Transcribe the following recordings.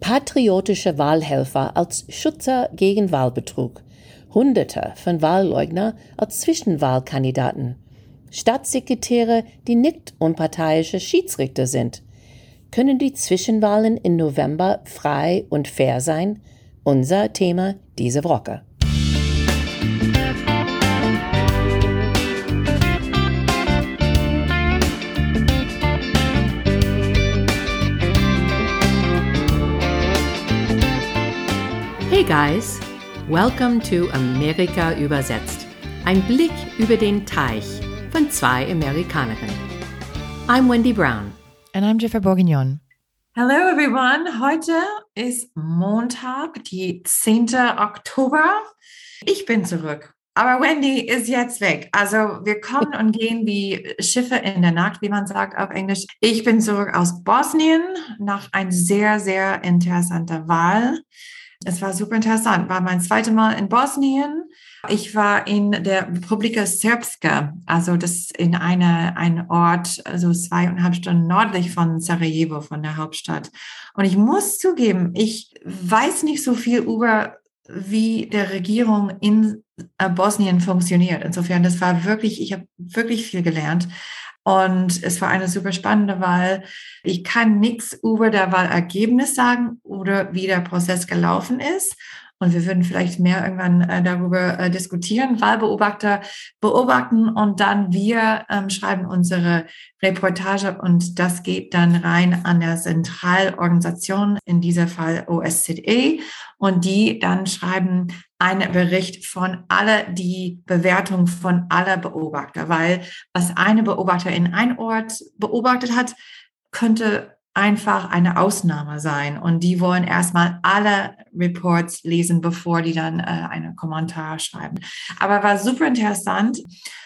patriotische Wahlhelfer als Schützer gegen Wahlbetrug, Hunderte von Wahlleugner als Zwischenwahlkandidaten, Staatssekretäre, die nicht unparteiische Schiedsrichter sind. Können die Zwischenwahlen im November frei und fair sein? Unser Thema diese Woche. Hey guys, welcome to Amerika übersetzt. Ein Blick über den Teich von zwei Amerikanerinnen. I'm Wendy Brown. And I'm Jennifer Bourguignon. Hello everyone. Heute ist Montag, die 10. Oktober. Ich bin zurück. Aber Wendy ist jetzt weg. Also wir kommen und gehen wie Schiffe in der Nacht, wie man sagt auf Englisch. Ich bin zurück aus Bosnien nach einer sehr, sehr interessanter Wahl. Es war super interessant. War mein zweites Mal in Bosnien. Ich war in der Republika Srpska, also das in einer ein Ort, also zweieinhalb Stunden nördlich von Sarajevo, von der Hauptstadt. Und ich muss zugeben, ich weiß nicht so viel über wie der Regierung in äh, Bosnien funktioniert. Insofern, das war wirklich, ich habe wirklich viel gelernt. Und es war eine super spannende Wahl. Ich kann nichts über der Wahlergebnis sagen oder wie der Prozess gelaufen ist. Und wir würden vielleicht mehr irgendwann äh, darüber äh, diskutieren. Wahlbeobachter beobachten und dann wir ähm, schreiben unsere Reportage und das geht dann rein an der Zentralorganisation, in dieser Fall OSZE. Und die dann schreiben einen Bericht von aller die Bewertung von aller Beobachter, weil was eine Beobachter in ein Ort beobachtet hat, könnte einfach eine Ausnahme sein. Und die wollen erstmal alle Reports lesen, bevor die dann äh, einen Kommentar schreiben. Aber war super interessant.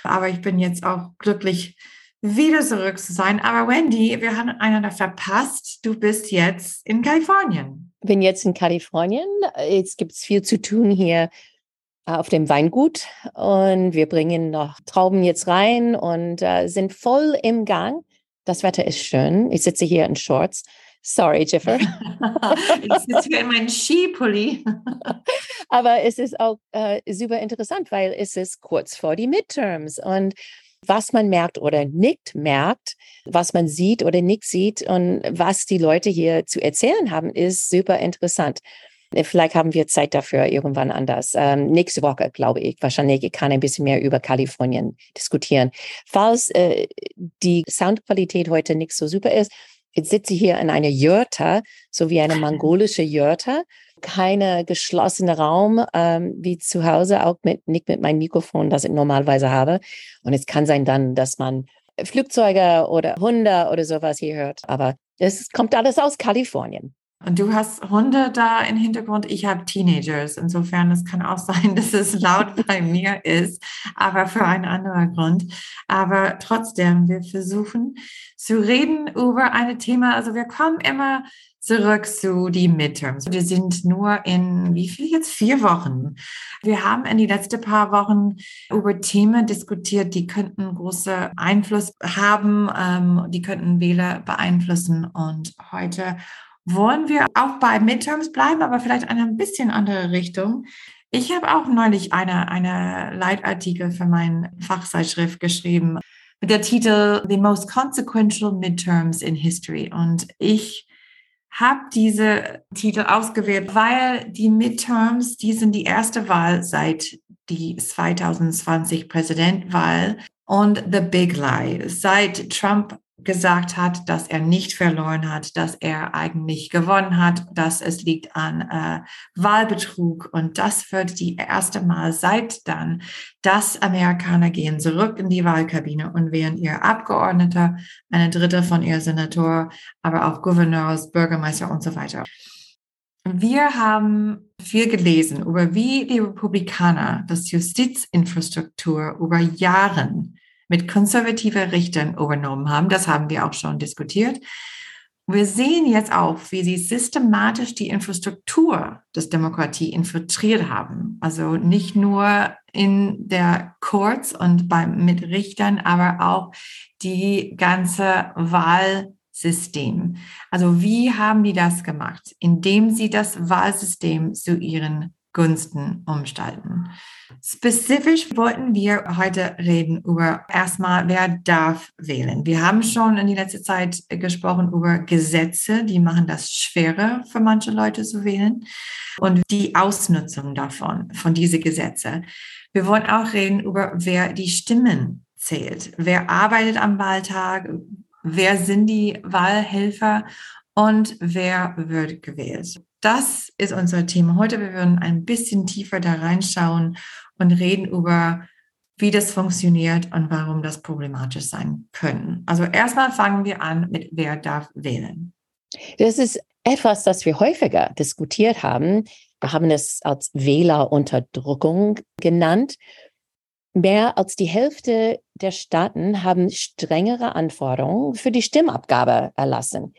Aber ich bin jetzt auch glücklich, wieder zurück zu sein. Aber Wendy, wir haben einander verpasst. Du bist jetzt in Kalifornien. Bin jetzt in Kalifornien. Jetzt gibt es viel zu tun hier äh, auf dem Weingut und wir bringen noch Trauben jetzt rein und äh, sind voll im Gang. Das Wetter ist schön. Ich sitze hier in Shorts. Sorry, Jiffer. ich sitze hier in meinem Skipulli. Aber es ist auch äh, super interessant, weil es ist kurz vor die Midterms und was man merkt oder nicht merkt, was man sieht oder nicht sieht und was die Leute hier zu erzählen haben, ist super interessant. Vielleicht haben wir Zeit dafür irgendwann anders. Ähm, nächste Woche, glaube ich, wahrscheinlich ich kann ein bisschen mehr über Kalifornien diskutieren. Falls äh, die Soundqualität heute nicht so super ist, ich sitze hier in einer Jurte, so wie eine mongolische Jurte. Keine geschlossene Raum ähm, wie zu Hause, auch mit, nicht mit meinem Mikrofon, das ich normalerweise habe. Und es kann sein dann, dass man Flugzeuge oder Hunde oder sowas hier hört. Aber es kommt alles aus Kalifornien. Und du hast Hunde da im Hintergrund, ich habe Teenagers. Insofern, es kann auch sein, dass es laut bei mir ist, aber für einen anderen Grund. Aber trotzdem, wir versuchen zu reden über ein Thema. Also wir kommen immer zurück zu die Midterms. Wir sind nur in, wie viel jetzt? Vier Wochen. Wir haben in die letzten paar Wochen über Themen diskutiert, die könnten große Einfluss haben, ähm, die könnten Wähler beeinflussen. Und heute wollen wir auch bei Midterms bleiben, aber vielleicht eine ein bisschen andere Richtung. Ich habe auch neulich eine, eine Leitartikel für meine Fachzeitschrift geschrieben mit der Titel The Most Consequential Midterms in History. Und ich habe diese Titel ausgewählt, weil die Midterms, die sind die erste Wahl seit die 2020 Präsidentwahl und The Big Lie. Seit Trump gesagt hat, dass er nicht verloren hat, dass er eigentlich gewonnen hat, dass es liegt an äh, Wahlbetrug. Und das wird die erste Mal seit dann, dass Amerikaner gehen zurück in die Wahlkabine und wählen ihr Abgeordneter, eine dritte von ihr Senator, aber auch Gouverneurs, Bürgermeister und so weiter. Wir haben viel gelesen über wie die Republikaner das Justizinfrastruktur über Jahren mit konservativer Richtern übernommen haben. Das haben wir auch schon diskutiert. Wir sehen jetzt auch, wie sie systematisch die Infrastruktur des Demokratie infiltriert haben. Also nicht nur in der Courts und beim, mit Richtern, aber auch die ganze Wahl Wahlsystem. Also wie haben die das gemacht? Indem sie das Wahlsystem zu ihren Gunsten umgestalten. Spezifisch wollten wir heute reden über erstmal, wer darf wählen. Wir haben schon in die letzte Zeit gesprochen über Gesetze, die machen das schwerer für manche Leute zu wählen und die Ausnutzung davon, von diese Gesetze. Wir wollen auch reden über, wer die Stimmen zählt, wer arbeitet am Wahltag, wer sind die Wahlhelfer und wer wird gewählt. Das ist unser Thema heute. Wir werden ein bisschen tiefer da reinschauen und reden über, wie das funktioniert und warum das problematisch sein können. Also erstmal fangen wir an mit, wer darf wählen. Das ist etwas, das wir häufiger diskutiert haben. Wir haben es als Wählerunterdrückung genannt. Mehr als die Hälfte der Staaten haben strengere Anforderungen für die Stimmabgabe erlassen.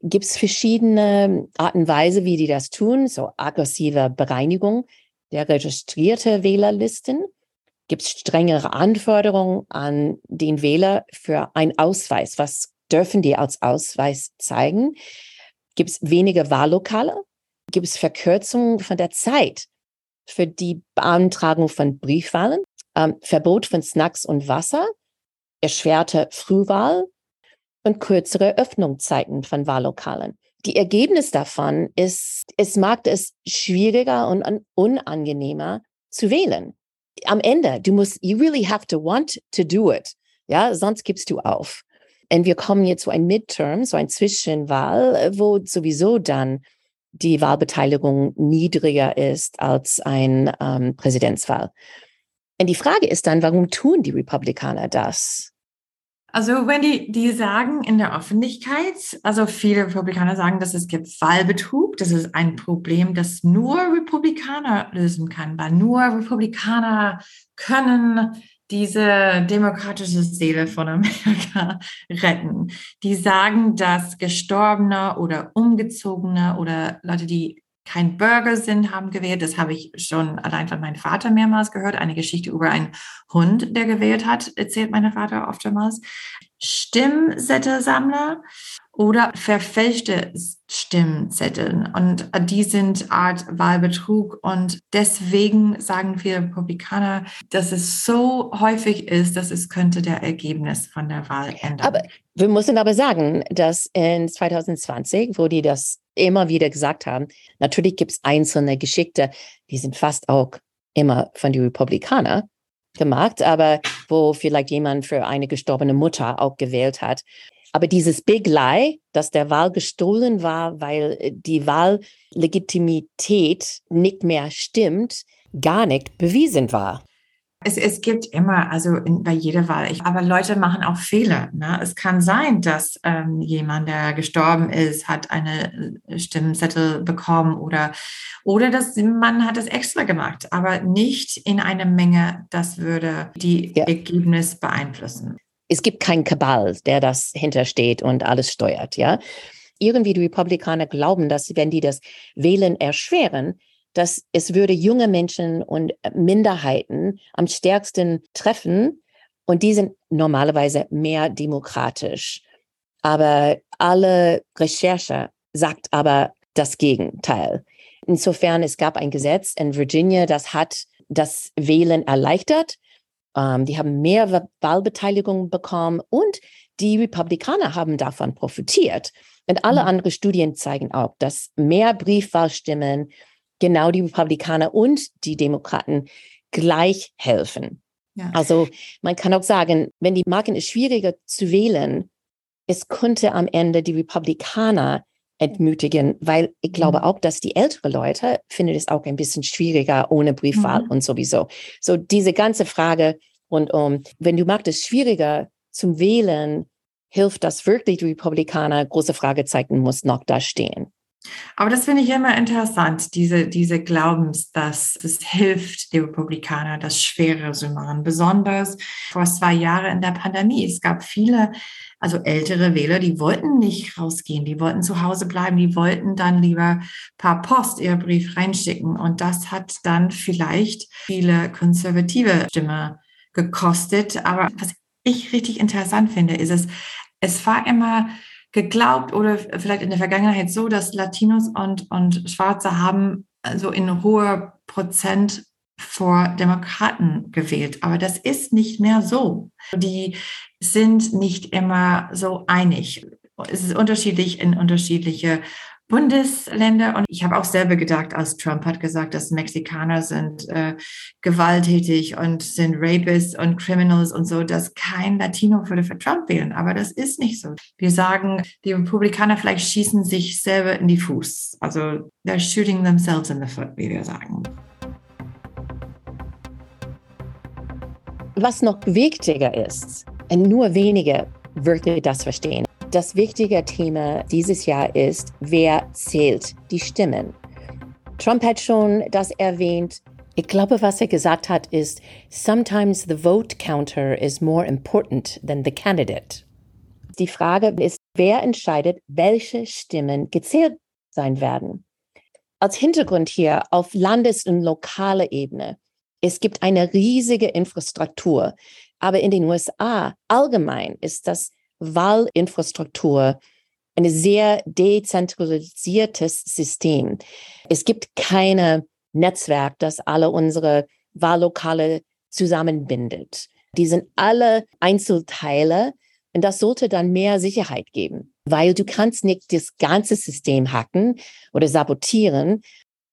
Gibt es verschiedene Arten und Weise, wie die das tun, so aggressive Bereinigung der registrierten Wählerlisten? Gibt es strengere Anforderungen an den Wähler für einen Ausweis? Was dürfen die als Ausweis zeigen? Gibt es weniger Wahllokale? Gibt es Verkürzungen von der Zeit für die Beantragung von Briefwahlen? Ähm, Verbot von Snacks und Wasser? Erschwerte Frühwahl? Und kürzere Öffnungszeiten von Wahllokalen. Die Ergebnis davon ist, es macht es schwieriger und unangenehmer zu wählen. Am Ende, du musst, you really have to want to do it. Ja, sonst gibst du auf. Und wir kommen jetzt zu einem Midterm, so ein Zwischenwahl, wo sowieso dann die Wahlbeteiligung niedriger ist als ein ähm, Präsidentswahl. Und die Frage ist dann, warum tun die Republikaner das? Also wenn die, die sagen in der Öffentlichkeit, also viele Republikaner sagen, dass es gibt Wahlbetrug, das ist ein Problem, das nur Republikaner lösen kann, weil nur Republikaner können diese demokratische Seele von Amerika retten. Die sagen, dass Gestorbene oder Umgezogene oder Leute, die kein Burger sind, haben gewählt. Das habe ich schon allein von meinem Vater mehrmals gehört. Eine Geschichte über einen Hund, der gewählt hat, erzählt mein Vater oftmals. Stimmzettelsammler oder verfälschte Stimmzettel. Und die sind Art Wahlbetrug. Und deswegen sagen viele Republikaner, dass es so häufig ist, dass es könnte der Ergebnis von der Wahl ändern. Aber wir müssen aber sagen, dass in 2020, wo die das immer wieder gesagt haben, natürlich gibt es einzelne Geschichte, die sind fast auch immer von den Republikanern gemacht, aber wo vielleicht jemand für eine gestorbene Mutter auch gewählt hat. Aber dieses Big Lie, dass der Wahl gestohlen war, weil äh, die Wahllegitimität nicht mehr stimmt, gar nicht bewiesen war. Es, es gibt immer, also in, bei jeder Wahl, ich, aber Leute machen auch Fehler. Ne? Es kann sein, dass ähm, jemand, der gestorben ist, hat eine äh, Stimmzettel bekommen oder, oder dass man hat es extra gemacht, aber nicht in einer Menge, das würde die ja. Ergebnis beeinflussen es gibt keinen Kabal, der das hintersteht und alles steuert, ja. Irgendwie die Republikaner glauben, dass wenn die das Wählen erschweren, dass es würde junge Menschen und Minderheiten am stärksten treffen und die sind normalerweise mehr demokratisch. Aber alle Recherche sagt aber das Gegenteil. Insofern, es gab ein Gesetz in Virginia, das hat das Wählen erleichtert ähm, die haben mehr Wahlbeteiligung bekommen und die Republikaner haben davon profitiert. Und alle mhm. anderen Studien zeigen auch, dass mehr Briefwahlstimmen genau die Republikaner und die Demokraten gleich helfen. Ja. Also man kann auch sagen, wenn die Marken ist schwieriger zu wählen, es könnte am Ende die Republikaner entmütigen, weil ich glaube mhm. auch, dass die ältere Leute finden es auch ein bisschen schwieriger ohne Briefwahl mhm. und sowieso. So diese ganze Frage und um, wenn du magst, es schwieriger zum Wählen, hilft das wirklich die Republikaner? Große Fragezeichen muss noch da stehen. Aber das finde ich immer interessant, diese, diese Glaubens, dass es hilft, die Republikaner das schwerer zu machen. Besonders vor zwei Jahren in der Pandemie. Es gab viele, also ältere Wähler, die wollten nicht rausgehen, die wollten zu Hause bleiben, die wollten dann lieber paar Post ihr Brief reinschicken. Und das hat dann vielleicht viele konservative Stimme gekostet. Aber was ich richtig interessant finde, ist es, es war immer geglaubt oder vielleicht in der Vergangenheit so, dass Latinos und, und Schwarze haben so in hoher Prozent vor Demokraten gewählt. Aber das ist nicht mehr so. Die sind nicht immer so einig. Es ist unterschiedlich in unterschiedliche Bundesländer. Und ich habe auch selber gedacht, als Trump hat gesagt, dass Mexikaner sind äh, gewalttätig und sind Rapists und Criminals und so, dass kein Latino würde für Trump wählen. Aber das ist nicht so. Wir sagen, die Republikaner vielleicht schießen sich selber in die Fuß. Also they're shooting themselves in the foot, wie wir sagen. Was noch wichtiger ist, nur wenige wirklich das verstehen. Das wichtige Thema dieses Jahr ist, wer zählt die Stimmen? Trump hat schon das erwähnt. Ich glaube, was er gesagt hat, ist, sometimes the vote counter is more important than the candidate. Die Frage ist, wer entscheidet, welche Stimmen gezählt sein werden? Als Hintergrund hier auf Landes- und lokaler Ebene es gibt eine riesige Infrastruktur. Aber in den USA allgemein ist das Wahlinfrastruktur ein sehr dezentralisiertes System. Es gibt keine Netzwerk, das alle unsere Wahllokale zusammenbindet. Die sind alle Einzelteile und das sollte dann mehr Sicherheit geben, weil du kannst nicht das ganze System hacken oder sabotieren,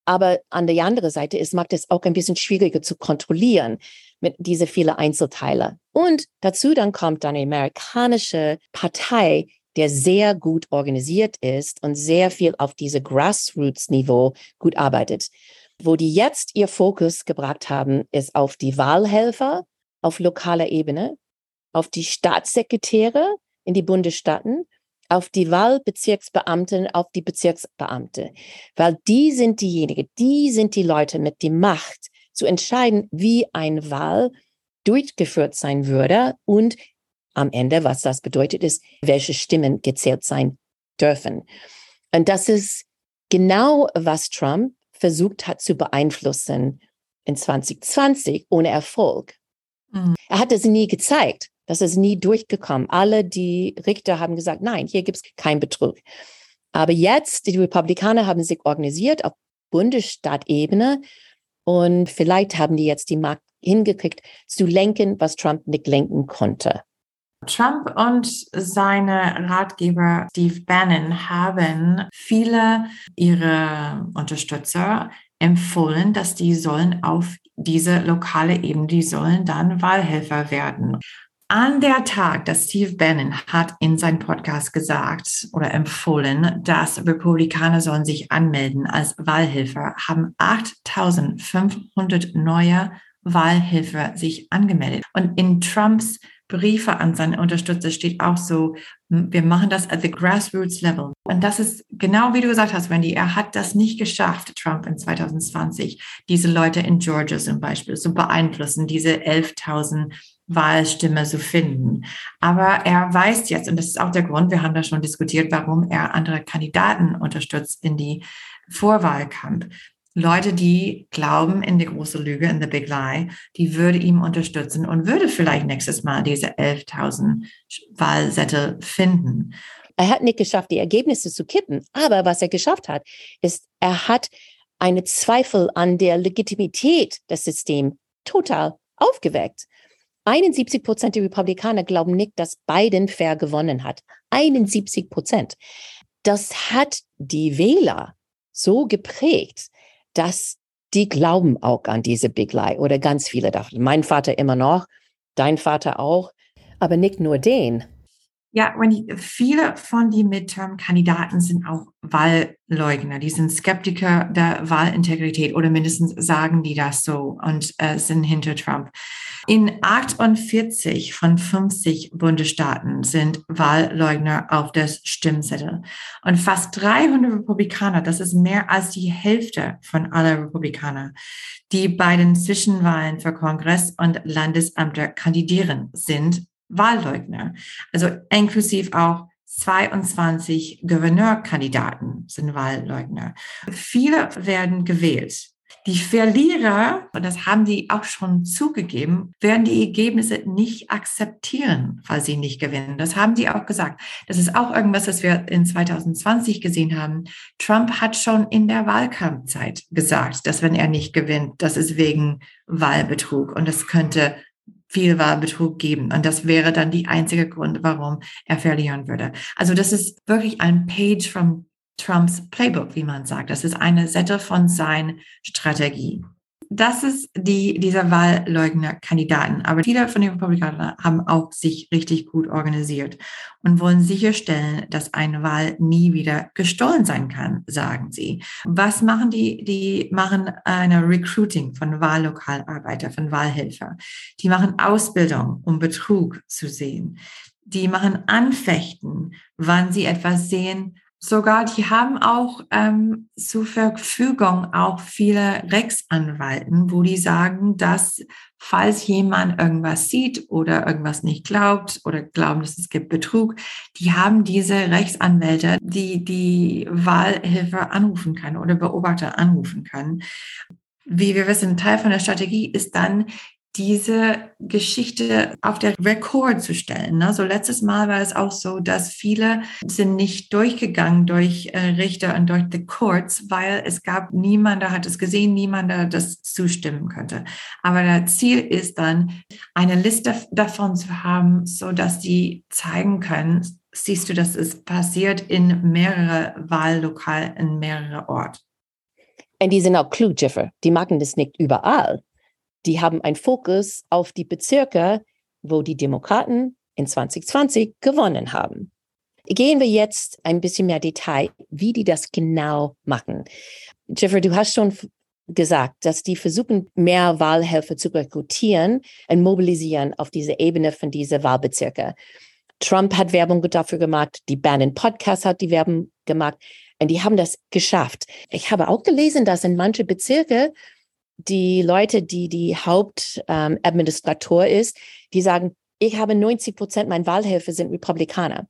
aber an der anderen Seite ist, macht es auch ein bisschen schwieriger zu kontrollieren mit diese vielen Einzelteile. Und dazu dann kommt eine amerikanische Partei, der sehr gut organisiert ist und sehr viel auf diese Grassroots-Niveau gut arbeitet. Wo die jetzt ihr Fokus gebracht haben, ist auf die Wahlhelfer auf lokaler Ebene, auf die Staatssekretäre in die Bundesstaaten auf die Wahlbezirksbeamten, auf die Bezirksbeamte, weil die sind diejenigen, die sind die Leute mit der Macht zu entscheiden, wie ein Wahl durchgeführt sein würde und am Ende, was das bedeutet, ist, welche Stimmen gezählt sein dürfen. Und das ist genau, was Trump versucht hat zu beeinflussen in 2020 ohne Erfolg. Mhm. Er hat es nie gezeigt. Das ist nie durchgekommen. Alle die Richter haben gesagt, nein, hier gibt es keinen Betrug. Aber jetzt, die Republikaner haben sich organisiert auf Bundesstaatebene und vielleicht haben die jetzt die Macht hingekriegt, zu lenken, was Trump nicht lenken konnte. Trump und seine Ratgeber Steve Bannon haben viele ihrer Unterstützer empfohlen, dass die sollen auf diese lokale Ebene, die sollen dann Wahlhelfer werden. An der Tag, dass Steve Bannon hat in seinem Podcast gesagt oder empfohlen, dass Republikaner sollen sich anmelden als Wahlhelfer, haben 8500 neue Wahlhelfer sich angemeldet. Und in Trumps Briefe an seine Unterstützer steht auch so, wir machen das at the grassroots level. Und das ist genau wie du gesagt hast, Wendy, er hat das nicht geschafft, Trump in 2020, diese Leute in Georgia zum Beispiel zu beeinflussen, diese 11.000 Wahlstimme zu finden. Aber er weiß jetzt, und das ist auch der Grund, wir haben da schon diskutiert, warum er andere Kandidaten unterstützt in die Vorwahlkampf. Leute, die glauben in die große Lüge, in the big lie, die würde ihm unterstützen und würde vielleicht nächstes Mal diese 11.000 Wahlsätze finden. Er hat nicht geschafft, die Ergebnisse zu kippen. Aber was er geschafft hat, ist, er hat eine Zweifel an der Legitimität des Systems total aufgeweckt. 71 Prozent der Republikaner glauben nicht, dass Biden fair gewonnen hat. 71 Prozent. Das hat die Wähler so geprägt, dass die glauben auch an diese Big Lie oder ganz viele davon. Mein Vater immer noch, dein Vater auch, aber nicht nur den. Ja, Wendy, viele von den Midterm-Kandidaten sind auch Wahlleugner. Die sind Skeptiker der Wahlintegrität oder mindestens sagen die das so und äh, sind hinter Trump. In 48 von 50 Bundesstaaten sind Wahlleugner auf das Stimmzettel. Und fast 300 Republikaner, das ist mehr als die Hälfte von aller Republikaner, die bei den Zwischenwahlen für Kongress und Landesämter kandidieren, sind Wahlleugner. Also inklusiv auch 22 Gouverneurkandidaten sind Wahlleugner. Viele werden gewählt. Die Verlierer, und das haben die auch schon zugegeben, werden die Ergebnisse nicht akzeptieren, falls sie nicht gewinnen. Das haben die auch gesagt. Das ist auch irgendwas, das wir in 2020 gesehen haben. Trump hat schon in der Wahlkampfzeit gesagt, dass wenn er nicht gewinnt, das ist wegen Wahlbetrug und es könnte viel Wahlbetrug geben. Und das wäre dann die einzige Grund, warum er verlieren würde. Also das ist wirklich ein Page from Trumps Playbook, wie man sagt. Das ist eine Sette von seinen Strategie. Das ist die, dieser Wahlleugner-Kandidaten. Aber viele von den Republikanern haben auch sich richtig gut organisiert und wollen sicherstellen, dass eine Wahl nie wieder gestohlen sein kann, sagen sie. Was machen die? Die machen eine Recruiting von Wahllokalarbeiter, von Wahlhelfer. Die machen Ausbildung, um Betrug zu sehen. Die machen Anfechten, wann sie etwas sehen, sogar, die haben auch ähm, zur Verfügung auch viele Rechtsanwalten, wo die sagen, dass falls jemand irgendwas sieht oder irgendwas nicht glaubt oder glauben, dass es gibt Betrug, die haben diese Rechtsanwälte, die die Wahlhilfe anrufen kann oder Beobachter anrufen kann. Wie wir wissen, Teil von der Strategie ist dann, diese Geschichte auf der Rekord zu stellen. Ne? So letztes Mal war es auch so, dass viele sind nicht durchgegangen durch äh, Richter und durch die Courts, weil es gab niemand, der hat es gesehen, niemand, der das zustimmen könnte. Aber das Ziel ist dann, eine Liste davon zu haben, so dass die zeigen können, siehst du, dass es passiert in mehrere Wahllokale, in mehrere Orte. Und die sind auch klug, Jeffer. Die machen das nicht überall die haben einen Fokus auf die Bezirke, wo die Demokraten in 2020 gewonnen haben. Gehen wir jetzt ein bisschen mehr Detail, wie die das genau machen. Jeffrey, du hast schon gesagt, dass die versuchen, mehr Wahlhelfer zu rekrutieren und mobilisieren auf diese Ebene von diese Wahlbezirke. Trump hat Werbung dafür gemacht, die Bannon Podcast hat die Werbung gemacht und die haben das geschafft. Ich habe auch gelesen, dass in manche Bezirke die Leute, die die Hauptadministrator ähm, ist, die sagen, ich habe 90 Prozent meiner Wahlhelfer sind Republikaner.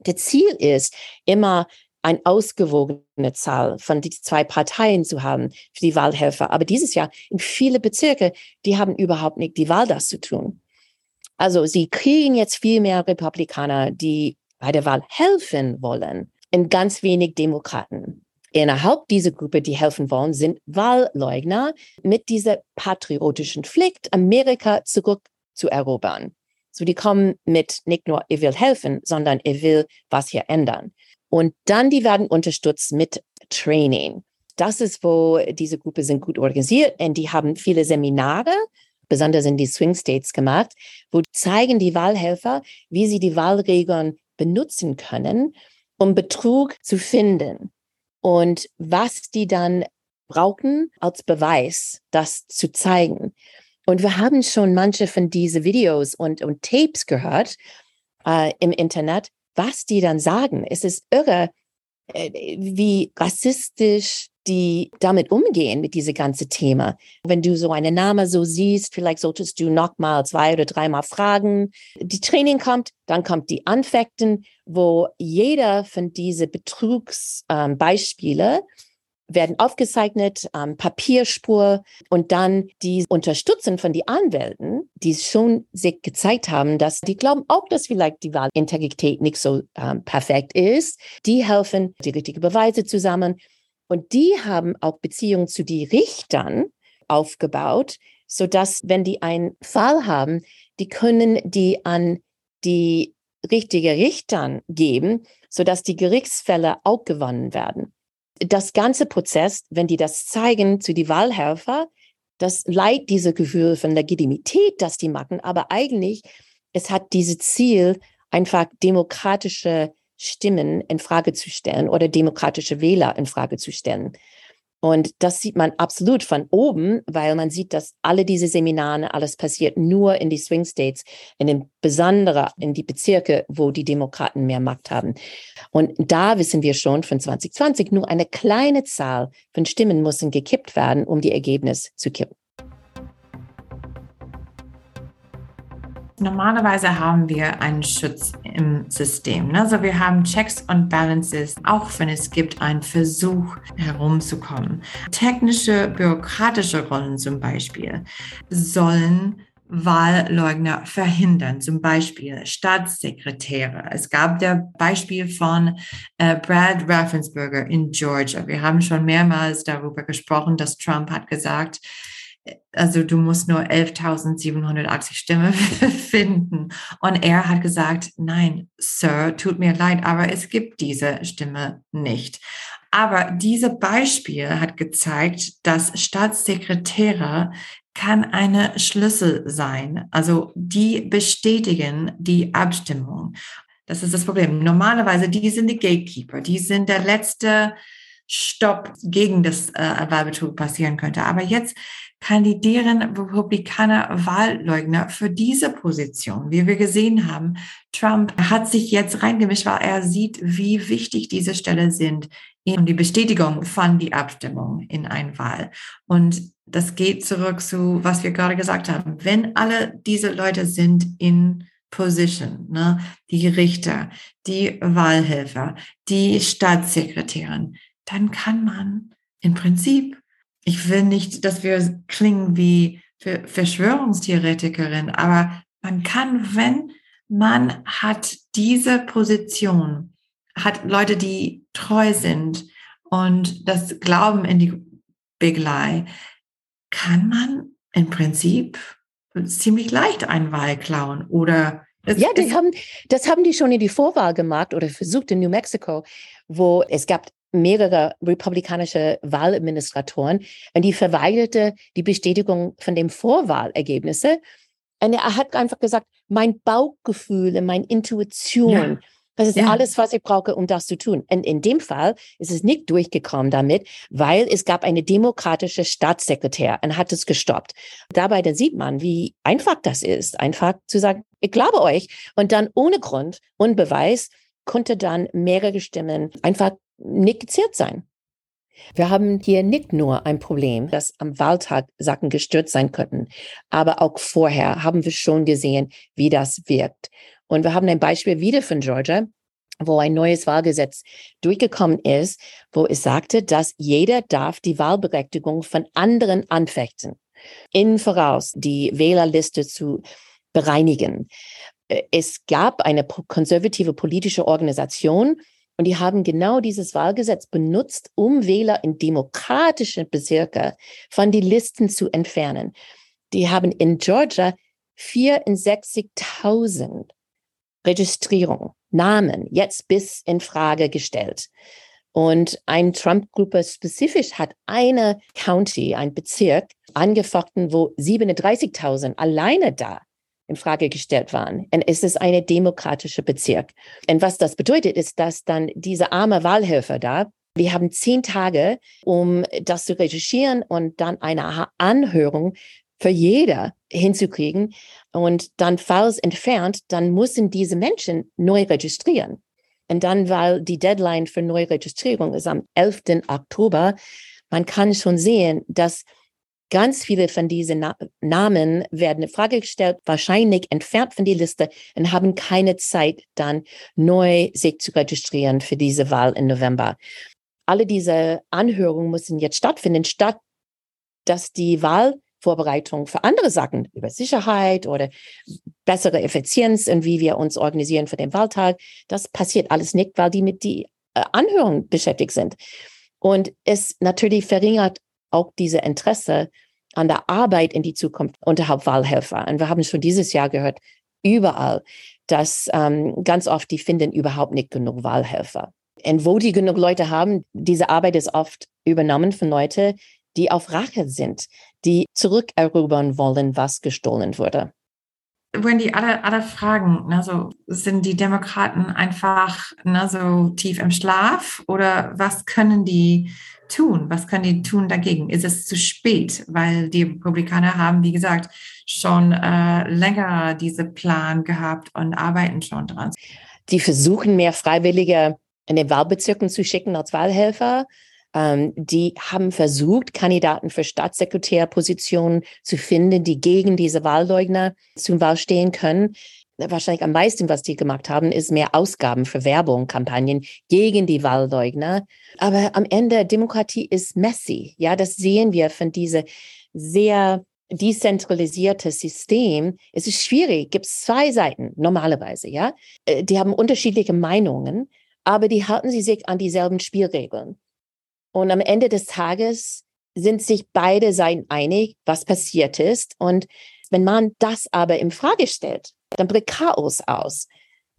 Das Ziel ist immer eine ausgewogene Zahl von die zwei Parteien zu haben für die Wahlhelfer. Aber dieses Jahr in viele Bezirke, die haben überhaupt nicht die Wahl, das zu tun. Also sie kriegen jetzt viel mehr Republikaner, die bei der Wahl helfen wollen, und ganz wenig Demokraten. Innerhalb dieser Gruppe, die helfen wollen, sind Wahlleugner mit dieser patriotischen Pflicht, Amerika zurückzuerobern. So, die kommen mit nicht nur, ich will helfen, sondern ich will was hier ändern. Und dann, die werden unterstützt mit Training. Das ist, wo diese Gruppe sind gut organisiert und die haben viele Seminare, besonders in die Swing States gemacht, wo zeigen die Wahlhelfer, wie sie die Wahlregeln benutzen können, um Betrug zu finden und was die dann brauchen als Beweis, das zu zeigen. Und wir haben schon manche von diese Videos und, und Tapes gehört äh, im Internet, was die dann sagen. Es ist irre, äh, wie rassistisch die damit umgehen mit diesem ganzen Thema. Wenn du so einen Namen so siehst, vielleicht solltest du noch mal zwei oder dreimal fragen. Die Training kommt, dann kommt die Anfechten, wo jeder von diese Betrugsbeispiele ähm, werden aufgezeichnet, ähm, Papierspur und dann die Unterstützung von den Anwälten, die schon sich gezeigt haben, dass die glauben auch, dass vielleicht die Wahlintegrität nicht so ähm, perfekt ist. Die helfen, die richtigen Beweise zusammen und die haben auch Beziehungen zu den Richtern aufgebaut, so dass wenn die einen Fall haben, die können die an die richtige Richtern geben, so dass die Gerichtsfälle auch gewonnen werden. Das ganze Prozess, wenn die das zeigen zu die Wahlhelfer, das leiht diese Gefühl von Legitimität, das die machen, aber eigentlich es hat dieses Ziel, einfach demokratische Stimmen in Frage zu stellen oder demokratische Wähler in Frage zu stellen. Und das sieht man absolut von oben, weil man sieht, dass alle diese Seminare, alles passiert nur in die Swing States, in den besonderen, in die Bezirke, wo die Demokraten mehr Macht haben. Und da wissen wir schon von 2020, nur eine kleine Zahl von Stimmen müssen gekippt werden, um die Ergebnisse zu kippen. Normalerweise haben wir einen Schutz im System. Also wir haben Checks und Balances, auch wenn es gibt einen Versuch herumzukommen. Technische, bürokratische Rollen zum Beispiel sollen Wahlleugner verhindern, zum Beispiel Staatssekretäre. Es gab der Beispiel von äh, Brad Raffensperger in Georgia. Wir haben schon mehrmals darüber gesprochen, dass Trump hat gesagt, also du musst nur 11.780 Stimmen finden. Und er hat gesagt, nein, Sir, tut mir leid, aber es gibt diese Stimme nicht. Aber dieses Beispiel hat gezeigt, dass Staatssekretäre kann eine Schlüssel sein. Also die bestätigen die Abstimmung. Das ist das Problem. Normalerweise, die sind die Gatekeeper, die sind der letzte Stopp gegen das äh, Wahlbetrug passieren könnte. Aber jetzt kandidieren Republikaner Wahlleugner für diese Position. Wie wir gesehen haben, Trump hat sich jetzt reingemischt, weil er sieht, wie wichtig diese Stelle sind in die Bestätigung von die Abstimmung in ein Wahl. Und das geht zurück zu, was wir gerade gesagt haben. Wenn alle diese Leute sind in Position, ne, die Richter, die Wahlhelfer, die Staatssekretärin, dann kann man im Prinzip, ich will nicht, dass wir klingen wie Verschwörungstheoretikerin, aber man kann, wenn man hat diese Position, hat Leute, die treu sind und das Glauben in die Big Lie, kann man im Prinzip ziemlich leicht einen Wahl klauen oder es, ja, die haben, das haben die schon in die Vorwahl gemacht oder versucht in New Mexico, wo es gab mehrere republikanische Wahladministratoren und die verweigerte die Bestätigung von dem Vorwahlergebnisse. Und er hat einfach gesagt, mein Bauchgefühl, meine Intuition, ja. das ist ja. alles, was ich brauche, um das zu tun. Und in dem Fall ist es nicht durchgekommen damit, weil es gab eine demokratische Staatssekretär und hat es gestoppt. Dabei dann sieht man, wie einfach das ist, einfach zu sagen, ich glaube euch. Und dann ohne Grund und Beweis konnte dann mehrere Stimmen einfach gezählt sein. Wir haben hier nicht nur ein Problem, dass am Wahltag Sachen gestürzt sein könnten, aber auch vorher haben wir schon gesehen, wie das wirkt. Und wir haben ein Beispiel wieder von Georgia, wo ein neues Wahlgesetz durchgekommen ist, wo es sagte, dass jeder darf die Wahlberechtigung von anderen anfechten, in voraus die Wählerliste zu bereinigen. Äh, es gab eine konservative politische Organisation, und die haben genau dieses Wahlgesetz benutzt, um Wähler in demokratischen Bezirke von die Listen zu entfernen. Die haben in Georgia 64.000 Registrierungen, Namen jetzt bis in Frage gestellt. Und ein Trump-Gruppe spezifisch hat eine County, ein Bezirk angefochten, wo 37.000 alleine da in Frage gestellt waren. Und es ist eine demokratische Bezirk. Und was das bedeutet, ist, dass dann diese arme Wahlhelfer da, die haben zehn Tage, um das zu recherchieren und dann eine Anhörung für jeder hinzukriegen. Und dann, falls entfernt, dann müssen diese Menschen neu registrieren. Und dann, weil die Deadline für Neuregistrierung ist am 11. Oktober, man kann schon sehen, dass Ganz viele von diesen Na Namen werden in Frage gestellt, wahrscheinlich entfernt von der Liste und haben keine Zeit, dann neu sich zu registrieren für diese Wahl im November. Alle diese Anhörungen müssen jetzt stattfinden, statt dass die Wahlvorbereitung für andere Sachen über Sicherheit oder bessere Effizienz und wie wir uns organisieren für den Wahltag, das passiert alles nicht, weil die mit die äh, Anhörung beschäftigt sind. Und es natürlich verringert auch diese Interesse an der Arbeit in die Zukunft unterhalb Wahlhelfer. Und wir haben schon dieses Jahr gehört, überall, dass ähm, ganz oft die finden überhaupt nicht genug Wahlhelfer. Und wo die genug Leute haben, diese Arbeit ist oft übernommen von Leuten, die auf Rache sind, die zurückerobern wollen, was gestohlen wurde. Wendy, alle, alle Fragen, ne, so, sind die Demokraten einfach ne, so tief im Schlaf oder was können die tun? Was können die tun dagegen? Ist es zu spät? Weil die Republikaner haben, wie gesagt, schon äh, länger diesen Plan gehabt und arbeiten schon dran. Die versuchen mehr Freiwillige in den Wahlbezirken zu schicken als Wahlhelfer. Ähm, die haben versucht, Kandidaten für Staatssekretärpositionen zu finden, die gegen diese Wahlleugner zum Wahl stehen können. Wahrscheinlich am meisten, was die gemacht haben, ist mehr Ausgaben für Werbung, Kampagnen gegen die Wahlleugner. Aber am Ende, Demokratie ist messy. Ja, das sehen wir von diese sehr dezentralisierte System. Es ist schwierig. Gibt zwei Seiten normalerweise, ja? Äh, die haben unterschiedliche Meinungen, aber die halten sie sich an dieselben Spielregeln. Und am Ende des Tages sind sich beide Seiten einig, was passiert ist. Und wenn man das aber in Frage stellt, dann bricht Chaos aus.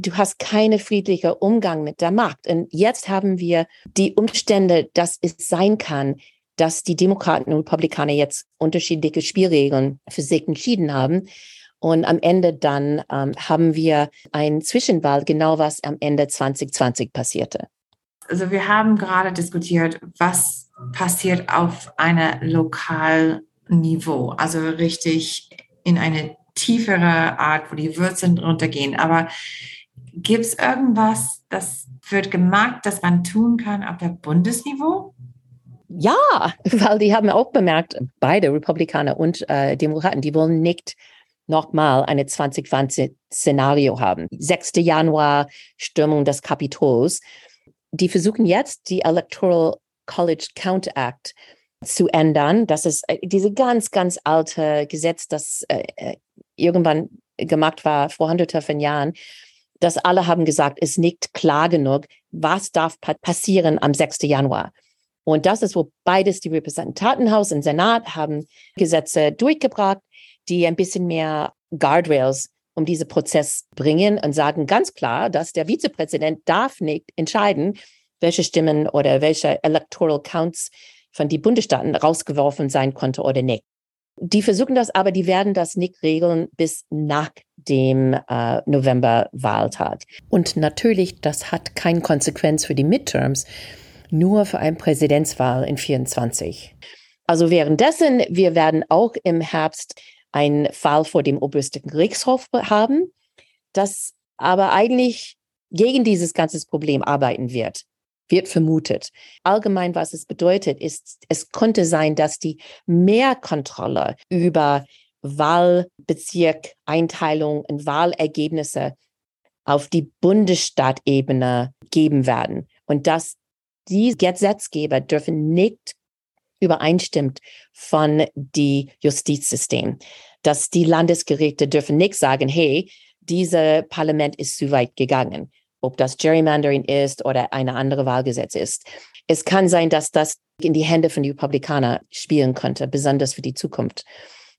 Du hast keinen friedlichen Umgang mit der Macht. Und jetzt haben wir die Umstände, dass es sein kann, dass die Demokraten und Republikaner jetzt unterschiedliche Spielregeln für sich entschieden haben. Und am Ende dann ähm, haben wir ein Zwischenwahl, genau was am Ende 2020 passierte. Also wir haben gerade diskutiert, was passiert auf einem Lokalniveau, also richtig in eine tiefere Art, wo die Wurzeln runtergehen. Aber gibt es irgendwas, das wird gemacht, das man tun kann auf der Bundesniveau? Ja, weil die haben auch bemerkt, beide Republikaner und äh, Demokraten, die wollen nicht nochmal eine 2020-Szenario haben. 6. Januar, Stürmung des Kapitols. Die versuchen jetzt, die Electoral College Count Act zu ändern. Das ist äh, diese ganz, ganz alte Gesetz, das äh, äh irgendwann gemacht war vor hunderten Jahren. Das alle haben gesagt, ist nicht klar genug, was darf passieren am 6. Januar. Und das ist, wo beides, die Repräsentantenhaus und Senat, haben Gesetze durchgebracht, die ein bisschen mehr Guardrails um diesen Prozess bringen und sagen ganz klar, dass der Vizepräsident darf nicht entscheiden, welche Stimmen oder welche Electoral Counts von den Bundesstaaten rausgeworfen sein konnte oder nicht. Die versuchen das, aber die werden das nicht regeln bis nach dem äh, November-Wahltag. Und natürlich, das hat keine Konsequenz für die Midterms, nur für eine Präsidentswahl in 24. Also währenddessen, wir werden auch im Herbst einen Fall vor dem obersten Gerichtshof haben, das aber eigentlich gegen dieses ganze Problem arbeiten wird, wird vermutet. Allgemein, was es bedeutet, ist, es konnte sein, dass die Mehrkontrolle über Wahlbezirk, Einteilung und Wahlergebnisse auf die Bundesstaatebene geben werden. Und dass die Gesetzgeber dürfen nicht übereinstimmt von die Justizsystem. Dass die Landesgerichte dürfen nicht sagen, hey, dieses Parlament ist zu weit gegangen, ob das Gerrymandering ist oder eine andere Wahlgesetz ist. Es kann sein, dass das in die Hände von Republikanern spielen könnte, besonders für die Zukunft.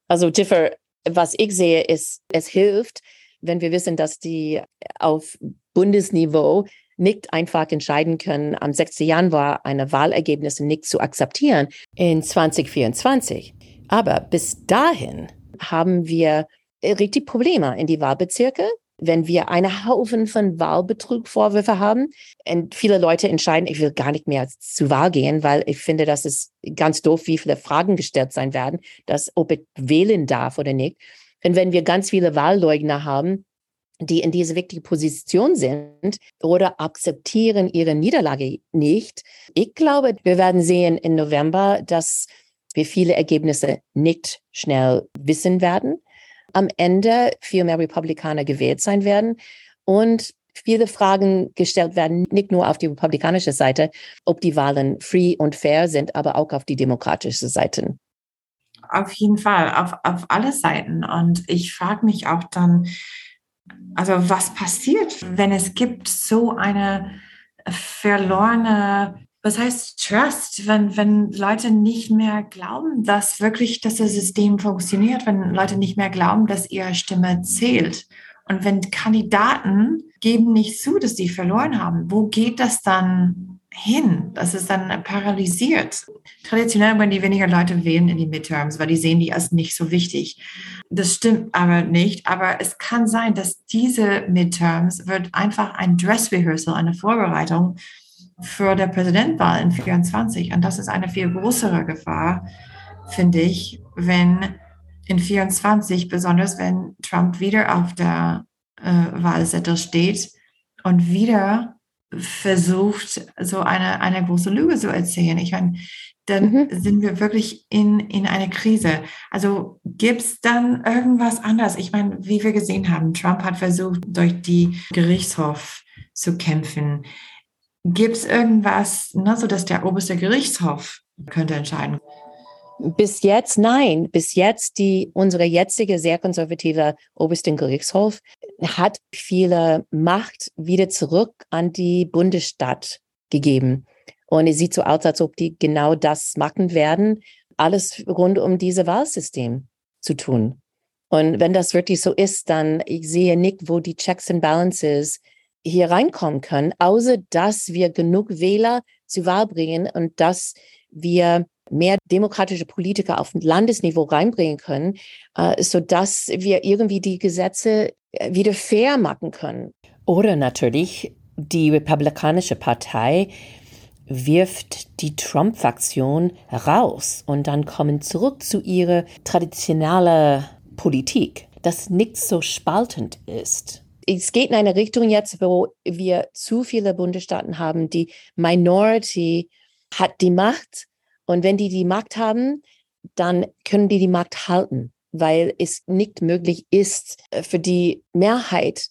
Also Jiffer, was ich sehe, ist, es hilft, wenn wir wissen, dass die auf Bundesniveau nicht einfach entscheiden können, am 6. Januar eine Wahlergebnisse nicht zu akzeptieren in 2024. Aber bis dahin haben wir richtig Probleme in die Wahlbezirke, wenn wir einen Haufen von Wahlbetrugvorwürfe haben und viele Leute entscheiden, ich will gar nicht mehr zu Wahl gehen, weil ich finde, dass es ganz doof, wie viele Fragen gestellt sein werden, dass ob ich wählen darf oder nicht. Und wenn wir ganz viele Wahlleugner haben, die in diese wichtige Position sind oder akzeptieren ihre Niederlage nicht. Ich glaube, wir werden sehen im November, dass wir viele Ergebnisse nicht schnell wissen werden. Am Ende viel mehr Republikaner gewählt sein werden und viele Fragen gestellt werden, nicht nur auf die republikanische Seite, ob die Wahlen free und fair sind, aber auch auf die demokratische Seite. Auf jeden Fall, auf, auf alle Seiten. Und ich frage mich auch dann, also was passiert, wenn es gibt so eine verlorene, was heißt Trust, wenn, wenn Leute nicht mehr glauben, dass wirklich dass das System funktioniert, wenn Leute nicht mehr glauben, dass ihre Stimme zählt. Und wenn Kandidaten geben nicht zu, dass sie verloren haben, wo geht das dann hin? Das ist dann paralysiert. Traditionell werden die weniger Leute wählen in die Midterms, weil die sehen die als nicht so wichtig. Das stimmt aber nicht. Aber es kann sein, dass diese Midterms wird einfach ein Dress Rehearsal, eine Vorbereitung für der Präsidentwahl in 24. Und das ist eine viel größere Gefahr, finde ich, wenn in 24, besonders wenn Trump wieder auf der äh, Wahlzettel steht und wieder versucht, so eine, eine große Lüge zu erzählen. Ich meine, dann mhm. sind wir wirklich in, in eine Krise. Also gibt es dann irgendwas anderes? Ich meine, wie wir gesehen haben, Trump hat versucht, durch die Gerichtshof zu kämpfen. Gibt es irgendwas, ne, so dass der oberste Gerichtshof könnte entscheiden? Bis jetzt nein. Bis jetzt die unsere jetzige sehr konservative obersten Gerichtshof hat viele Macht wieder zurück an die Bundesstaat gegeben. Und es sieht so aus, als ob die genau das machen werden, alles rund um dieses Wahlsystem zu tun. Und wenn das wirklich so ist, dann ich sehe nicht, wo die Checks and Balances hier reinkommen können, außer dass wir genug Wähler zur Wahl bringen und dass wir mehr demokratische Politiker auf Landesniveau reinbringen können, äh, so dass wir irgendwie die Gesetze äh, wieder fair machen können. Oder natürlich die Republikanische Partei wirft die Trump-Fraktion raus und dann kommen zurück zu ihrer traditionellen Politik, das nicht so spaltend ist. Es geht in eine Richtung jetzt, wo wir zu viele Bundesstaaten haben, die Minority hat die Macht und wenn die die Macht haben, dann können die die Macht halten, weil es nicht möglich ist, äh, für die Mehrheit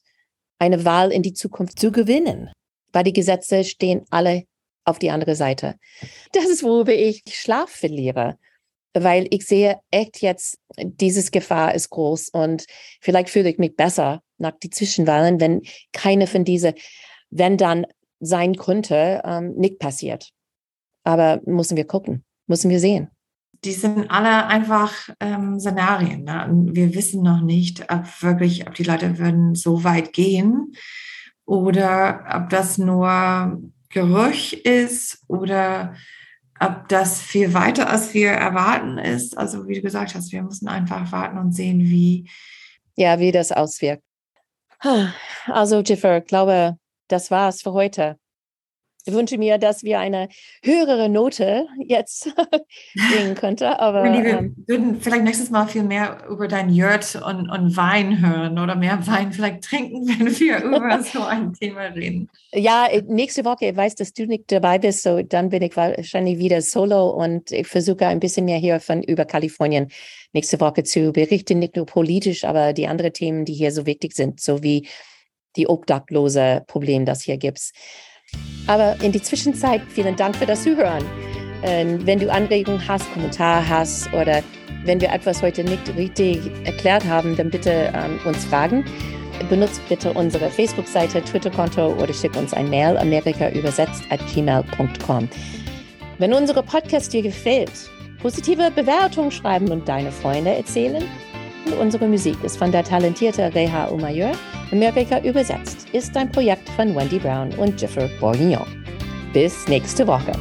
eine Wahl in die Zukunft zu gewinnen, weil die Gesetze stehen alle auf die andere Seite. Das ist, worüber ich Schlaf verliere, weil ich sehe echt jetzt, dieses Gefahr ist groß und vielleicht fühle ich mich besser nach die Zwischenwahlen, wenn keine von diese, wenn dann sein könnte, ähm, nicht passiert. Aber müssen wir gucken, müssen wir sehen. Die sind alle einfach ähm, Szenarien. Ne? Wir wissen noch nicht, ob wirklich, ob die Leute würden so weit gehen oder ob das nur Gerücht ist oder ob das viel weiter als wir erwarten ist. Also wie du gesagt hast, wir müssen einfach warten und sehen, wie. Ja, wie das auswirkt. Also Jiffer, glaube, das war's für heute. Ich wünsche mir, dass wir eine höhere Note jetzt singen könnte. Aber wir ähm, würden vielleicht nächstes Mal viel mehr über dein Jört und, und Wein hören oder mehr Wein vielleicht trinken, wenn wir über so ein Thema reden. Ja, nächste Woche, ich weiß, dass du nicht dabei bist, so dann bin ich wahrscheinlich wieder solo und ich versuche ein bisschen mehr hier von über Kalifornien nächste Woche zu berichten, nicht nur politisch, aber die anderen Themen, die hier so wichtig sind, so wie die obdachlose Problem, das hier gibt. Aber in die Zwischenzeit, vielen Dank für das Zuhören. Ähm, wenn du Anregungen hast, Kommentare hast oder wenn wir etwas heute nicht richtig erklärt haben, dann bitte ähm, uns fragen. Benutzt bitte unsere Facebook-Seite, Twitter-Konto oder schick uns ein Mail amerikaübersetzt at gmail.com. Wenn unsere Podcast dir gefällt, positive Bewertungen schreiben und deine Freunde erzählen. Und unsere Musik ist von der talentierten Reha Umayur Amerika übersetzt ist ein Projekt von Wendy Brown und Jeffrey Bourguignon. Bis nächste Woche.